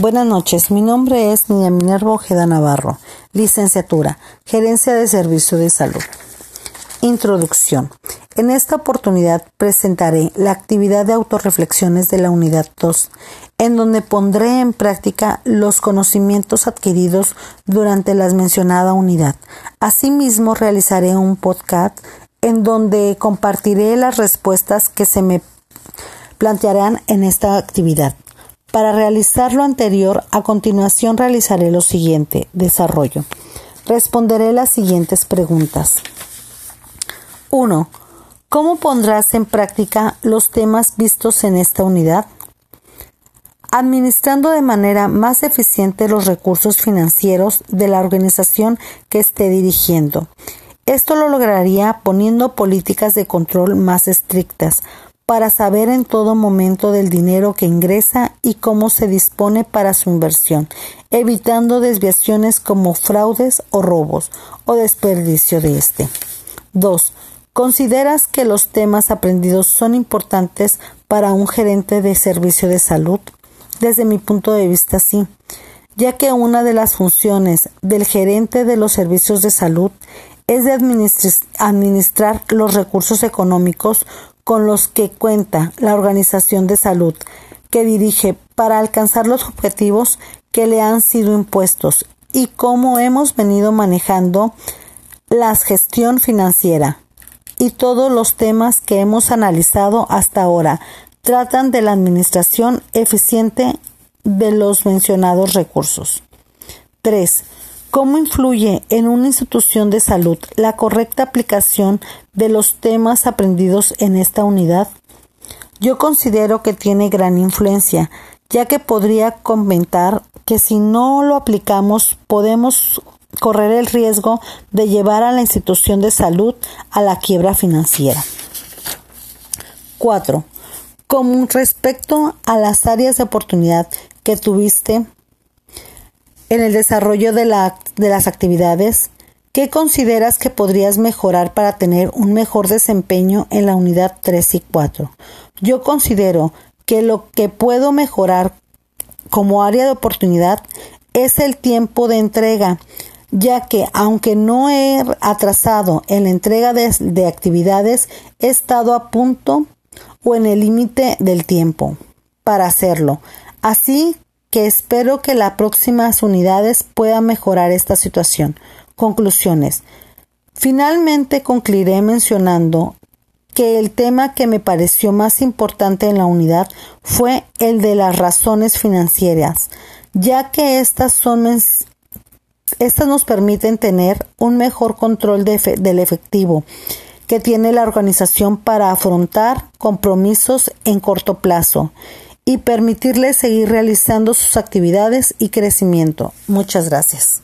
Buenas noches, mi nombre es Niña Minerva Ojeda Navarro, licenciatura, Gerencia de Servicio de Salud. Introducción. En esta oportunidad presentaré la actividad de autorreflexiones de la unidad 2, en donde pondré en práctica los conocimientos adquiridos durante la mencionada unidad. Asimismo, realizaré un podcast en donde compartiré las respuestas que se me plantearán en esta actividad. Para realizar lo anterior, a continuación realizaré lo siguiente, desarrollo. Responderé las siguientes preguntas. 1. ¿Cómo pondrás en práctica los temas vistos en esta unidad? Administrando de manera más eficiente los recursos financieros de la organización que esté dirigiendo. Esto lo lograría poniendo políticas de control más estrictas, para saber en todo momento del dinero que ingresa y cómo se dispone para su inversión, evitando desviaciones como fraudes o robos o desperdicio de este. 2. ¿Consideras que los temas aprendidos son importantes para un gerente de servicio de salud? Desde mi punto de vista sí, ya que una de las funciones del gerente de los servicios de salud es de administrar los recursos económicos con los que cuenta la organización de salud que dirige para alcanzar los objetivos que le han sido impuestos y cómo hemos venido manejando la gestión financiera y todos los temas que hemos analizado hasta ahora tratan de la administración eficiente de los mencionados recursos. 3. ¿Cómo influye en una institución de salud la correcta aplicación de los temas aprendidos en esta unidad? Yo considero que tiene gran influencia, ya que podría comentar que si no lo aplicamos podemos correr el riesgo de llevar a la institución de salud a la quiebra financiera. 4. Con respecto a las áreas de oportunidad que tuviste en el desarrollo de, las actividades, ¿qué consideras que podrías mejorar para tener un mejor desempeño en la unidad 3 y 4? Yo considero que lo que puedo mejorar como área de oportunidad es el tiempo de entrega, ya que aunque no he atrasado en la entrega de, de actividades, he estado a punto o en el límite del tiempo para hacerlo. Así que espero que las próximas unidades puedan mejorar esta situación. Conclusiones. Finalmente concluiré mencionando que el tema que me pareció más importante en la unidad fue el de las razones financieras, ya que estas son estas nos permiten tener un mejor control del efectivo que tiene la organización para afrontar compromisos en corto plazo y permitirles seguir realizando sus actividades y crecimiento. Muchas gracias.